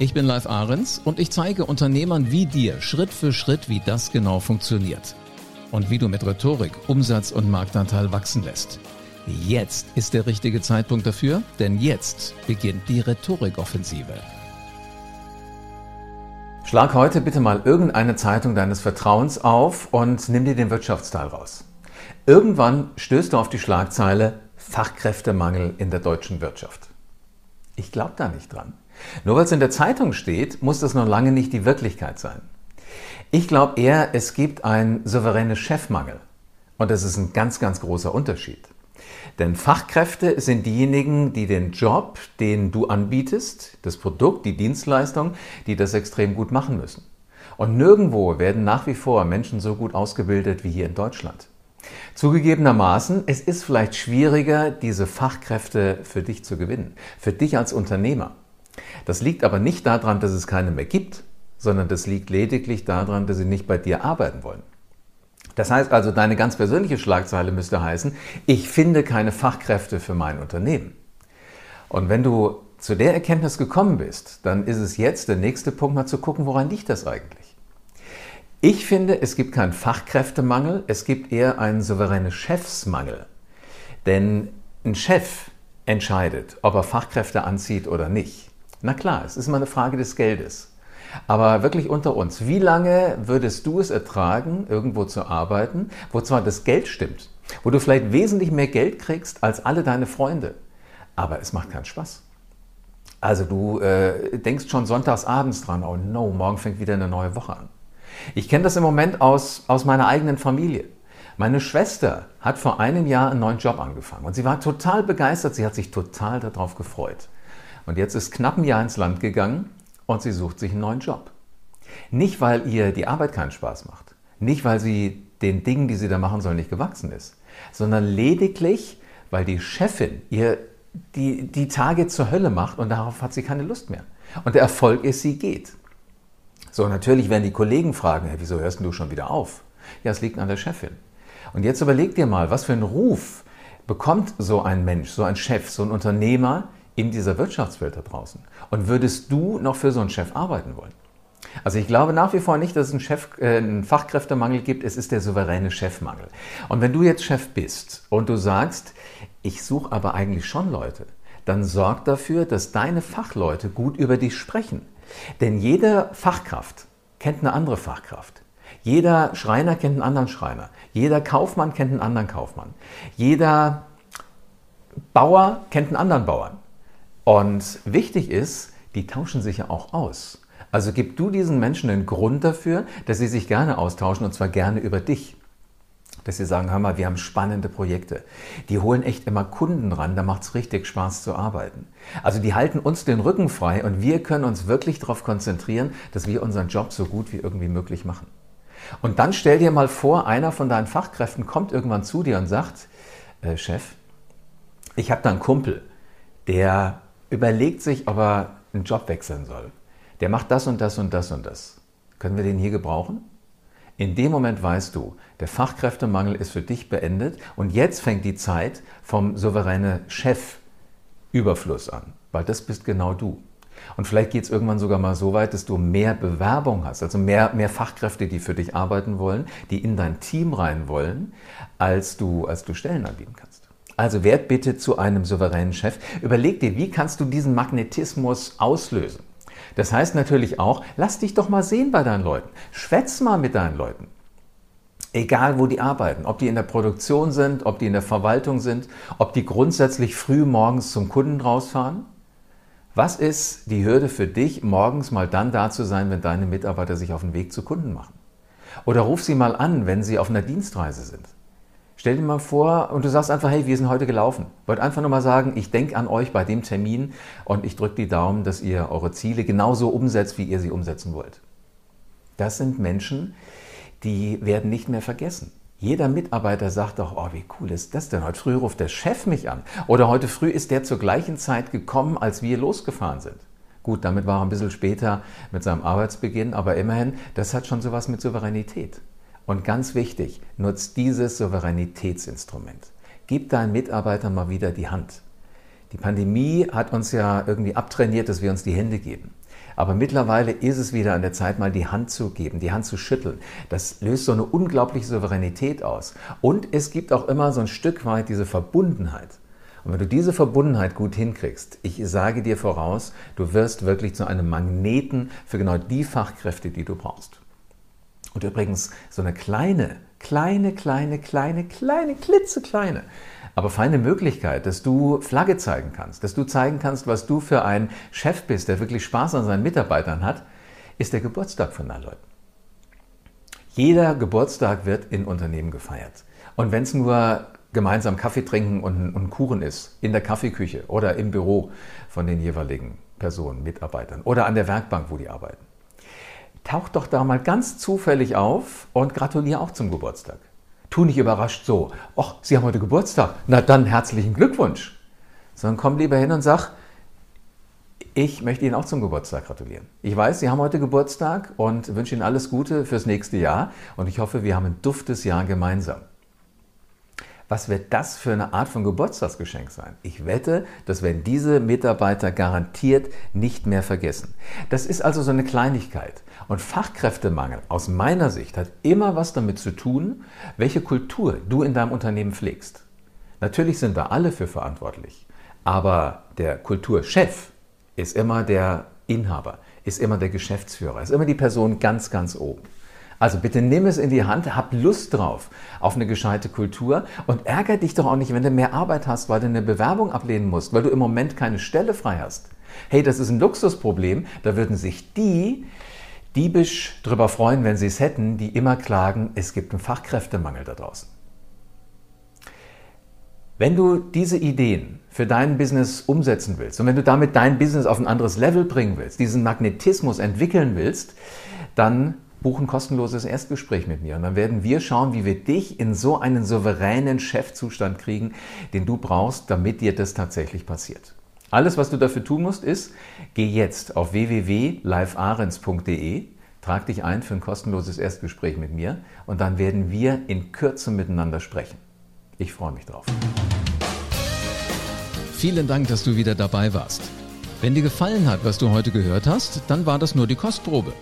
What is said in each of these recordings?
Ich bin Live Ahrens und ich zeige Unternehmern wie dir Schritt für Schritt, wie das genau funktioniert. Und wie du mit Rhetorik Umsatz und Marktanteil wachsen lässt. Jetzt ist der richtige Zeitpunkt dafür, denn jetzt beginnt die Rhetorikoffensive. Schlag heute bitte mal irgendeine Zeitung deines Vertrauens auf und nimm dir den Wirtschaftsteil raus. Irgendwann stößt du auf die Schlagzeile Fachkräftemangel in der deutschen Wirtschaft. Ich glaube da nicht dran. Nur weil es in der Zeitung steht, muss das noch lange nicht die Wirklichkeit sein. Ich glaube eher, es gibt einen souveränen Chefmangel. Und das ist ein ganz, ganz großer Unterschied. Denn Fachkräfte sind diejenigen, die den Job, den du anbietest, das Produkt, die Dienstleistung, die das extrem gut machen müssen. Und nirgendwo werden nach wie vor Menschen so gut ausgebildet wie hier in Deutschland. Zugegebenermaßen, es ist vielleicht schwieriger, diese Fachkräfte für dich zu gewinnen, für dich als Unternehmer. Das liegt aber nicht daran, dass es keine mehr gibt, sondern das liegt lediglich daran, dass sie nicht bei dir arbeiten wollen. Das heißt also, deine ganz persönliche Schlagzeile müsste heißen, ich finde keine Fachkräfte für mein Unternehmen. Und wenn du zu der Erkenntnis gekommen bist, dann ist es jetzt der nächste Punkt, mal zu gucken, woran liegt das eigentlich? Ich finde, es gibt keinen Fachkräftemangel, es gibt eher einen souveränen Chefsmangel. Denn ein Chef entscheidet, ob er Fachkräfte anzieht oder nicht. Na klar, es ist immer eine Frage des Geldes. Aber wirklich unter uns, wie lange würdest du es ertragen, irgendwo zu arbeiten, wo zwar das Geld stimmt, wo du vielleicht wesentlich mehr Geld kriegst als alle deine Freunde, aber es macht keinen Spaß. Also du äh, denkst schon sonntags abends dran, oh no, morgen fängt wieder eine neue Woche an. Ich kenne das im Moment aus, aus meiner eigenen Familie. Meine Schwester hat vor einem Jahr einen neuen Job angefangen und sie war total begeistert, sie hat sich total darauf gefreut. Und jetzt ist knapp ein Jahr ins Land gegangen und sie sucht sich einen neuen Job. Nicht, weil ihr die Arbeit keinen Spaß macht, nicht, weil sie den Dingen, die sie da machen soll, nicht gewachsen ist, sondern lediglich, weil die Chefin ihr die, die Tage zur Hölle macht und darauf hat sie keine Lust mehr. Und der Erfolg ist, sie geht. So, natürlich werden die Kollegen fragen, hey, wieso hörst du schon wieder auf? Ja, es liegt an der Chefin. Und jetzt überleg dir mal, was für einen Ruf bekommt so ein Mensch, so ein Chef, so ein Unternehmer, in dieser Wirtschaftswelt da draußen? Und würdest du noch für so einen Chef arbeiten wollen? Also ich glaube nach wie vor nicht, dass es einen, Chef, äh, einen Fachkräftemangel gibt, es ist der souveräne Chefmangel. Und wenn du jetzt Chef bist und du sagst, ich suche aber eigentlich schon Leute, dann sorg dafür, dass deine Fachleute gut über dich sprechen. Denn jede Fachkraft kennt eine andere Fachkraft. Jeder Schreiner kennt einen anderen Schreiner. Jeder Kaufmann kennt einen anderen Kaufmann. Jeder Bauer kennt einen anderen Bauern. Und wichtig ist, die tauschen sich ja auch aus. Also gib du diesen Menschen einen Grund dafür, dass sie sich gerne austauschen und zwar gerne über dich. Dass sie sagen, hör mal, wir haben spannende Projekte. Die holen echt immer Kunden ran, da macht es richtig Spaß zu arbeiten. Also die halten uns den Rücken frei und wir können uns wirklich darauf konzentrieren, dass wir unseren Job so gut wie irgendwie möglich machen. Und dann stell dir mal vor, einer von deinen Fachkräften kommt irgendwann zu dir und sagt, äh, Chef, ich habe da einen Kumpel, der überlegt sich, ob er einen Job wechseln soll. Der macht das und das und das und das. Können wir den hier gebrauchen? In dem Moment weißt du, der Fachkräftemangel ist für dich beendet und jetzt fängt die Zeit vom souveränen Chefüberfluss an, weil das bist genau du. Und vielleicht geht es irgendwann sogar mal so weit, dass du mehr Bewerbung hast, also mehr, mehr Fachkräfte, die für dich arbeiten wollen, die in dein Team rein wollen, als du, als du Stellen anbieten kannst. Also werd bitte zu einem souveränen Chef. Überleg dir, wie kannst du diesen Magnetismus auslösen? Das heißt natürlich auch, lass dich doch mal sehen bei deinen Leuten. Schwätz mal mit deinen Leuten. Egal, wo die arbeiten, ob die in der Produktion sind, ob die in der Verwaltung sind, ob die grundsätzlich früh morgens zum Kunden rausfahren. Was ist die Hürde für dich, morgens mal dann da zu sein, wenn deine Mitarbeiter sich auf den Weg zu Kunden machen? Oder ruf sie mal an, wenn sie auf einer Dienstreise sind. Stell dir mal vor und du sagst einfach, hey, wir sind heute gelaufen. Wollt einfach nur mal sagen, ich denke an euch bei dem Termin und ich drücke die Daumen, dass ihr eure Ziele genauso umsetzt, wie ihr sie umsetzen wollt. Das sind Menschen, die werden nicht mehr vergessen. Jeder Mitarbeiter sagt doch, oh, wie cool ist das denn? Heute früh ruft der Chef mich an. Oder heute früh ist der zur gleichen Zeit gekommen, als wir losgefahren sind. Gut, damit war er ein bisschen später mit seinem Arbeitsbeginn, aber immerhin, das hat schon sowas mit Souveränität. Und ganz wichtig, nutzt dieses Souveränitätsinstrument. Gib deinen Mitarbeitern mal wieder die Hand. Die Pandemie hat uns ja irgendwie abtrainiert, dass wir uns die Hände geben. Aber mittlerweile ist es wieder an der Zeit, mal die Hand zu geben, die Hand zu schütteln. Das löst so eine unglaubliche Souveränität aus. Und es gibt auch immer so ein Stück weit diese Verbundenheit. Und wenn du diese Verbundenheit gut hinkriegst, ich sage dir voraus, du wirst wirklich zu einem Magneten für genau die Fachkräfte, die du brauchst. Und übrigens, so eine kleine, kleine, kleine, kleine, kleine, klitzekleine, aber feine Möglichkeit, dass du Flagge zeigen kannst, dass du zeigen kannst, was du für ein Chef bist, der wirklich Spaß an seinen Mitarbeitern hat, ist der Geburtstag von deinen Leuten. Jeder Geburtstag wird in Unternehmen gefeiert. Und wenn es nur gemeinsam Kaffee trinken und, und Kuchen ist, in der Kaffeeküche oder im Büro von den jeweiligen Personen, Mitarbeitern oder an der Werkbank, wo die arbeiten tauch doch da mal ganz zufällig auf und gratuliere auch zum Geburtstag. Tu nicht überrascht so, ach, Sie haben heute Geburtstag, na dann herzlichen Glückwunsch. Sondern komm lieber hin und sag, ich möchte Ihnen auch zum Geburtstag gratulieren. Ich weiß, Sie haben heute Geburtstag und wünsche Ihnen alles Gute fürs nächste Jahr und ich hoffe, wir haben ein duftes Jahr gemeinsam. Was wird das für eine Art von Geburtstagsgeschenk sein? Ich wette, das werden diese Mitarbeiter garantiert nicht mehr vergessen. Das ist also so eine Kleinigkeit. Und Fachkräftemangel aus meiner Sicht hat immer was damit zu tun, welche Kultur du in deinem Unternehmen pflegst. Natürlich sind wir alle für verantwortlich, aber der Kulturchef ist immer der Inhaber, ist immer der Geschäftsführer, ist immer die Person ganz, ganz oben. Also bitte nimm es in die Hand, hab Lust drauf auf eine gescheite Kultur und ärger dich doch auch nicht, wenn du mehr Arbeit hast, weil du eine Bewerbung ablehnen musst, weil du im Moment keine Stelle frei hast. Hey, das ist ein Luxusproblem. Da würden sich die diebisch drüber freuen, wenn sie es hätten, die immer klagen, es gibt einen Fachkräftemangel da draußen. Wenn du diese Ideen für dein Business umsetzen willst und wenn du damit dein Business auf ein anderes Level bringen willst, diesen Magnetismus entwickeln willst, dann buch ein kostenloses Erstgespräch mit mir und dann werden wir schauen, wie wir dich in so einen souveränen Chefzustand kriegen, den du brauchst, damit dir das tatsächlich passiert. Alles, was du dafür tun musst, ist, geh jetzt auf www.livearens.de, trag dich ein für ein kostenloses Erstgespräch mit mir und dann werden wir in Kürze miteinander sprechen. Ich freue mich drauf. Vielen Dank, dass du wieder dabei warst. Wenn dir gefallen hat, was du heute gehört hast, dann war das nur die Kostprobe.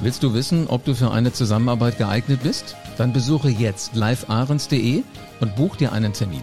Willst du wissen, ob du für eine Zusammenarbeit geeignet bist? Dann besuche jetzt livearens.de und buch dir einen Termin.